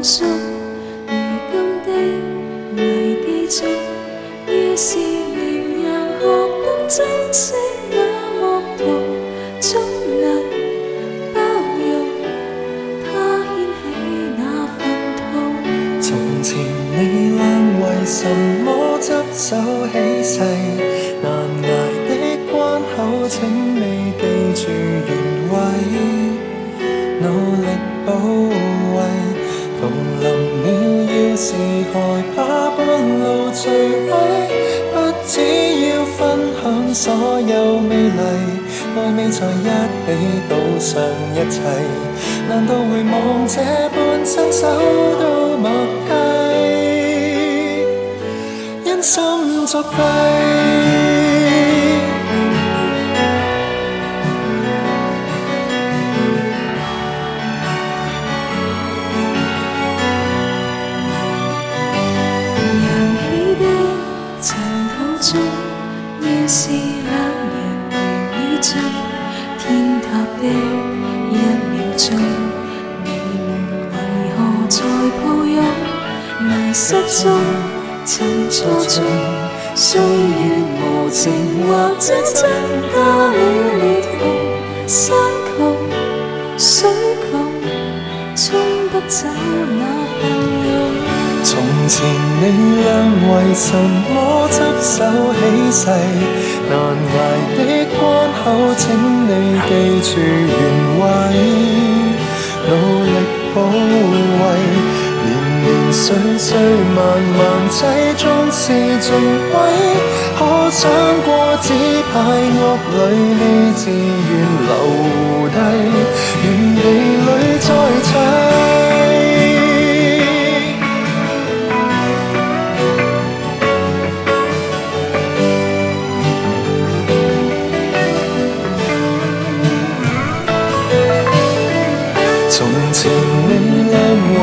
如今的危机中，要是绵人学懂珍惜那莫童，终能包容他掀起那份痛。从前你问为什么执手起誓。害怕半路除毀，不只要分享所有美麗，愛未在一起倒上一切，難道回望這半生走到默契，因心作废。的一秒钟，你们为何在抱拥？迷失中，曾错中，岁月无情，或者增加了裂缝。山穷水穷，冲不走那份。从前你俩为什么执手起誓？难挨的关口，请你记住原委，努力保卫。年年岁岁，万万挤中是尽位，可想过只派屋里你自。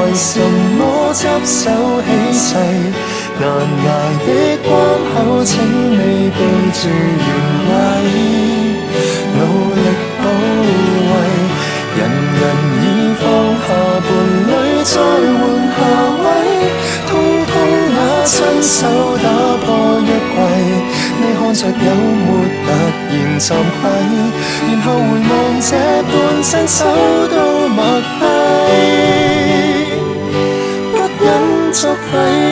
为什么执手起誓？难挨的关口，请你记住原位，努力保卫。人人已放下伴侣，再换下位，通通拿亲手打破一季。你看着有没突然惭愧？然后回望这半生，手都默替。so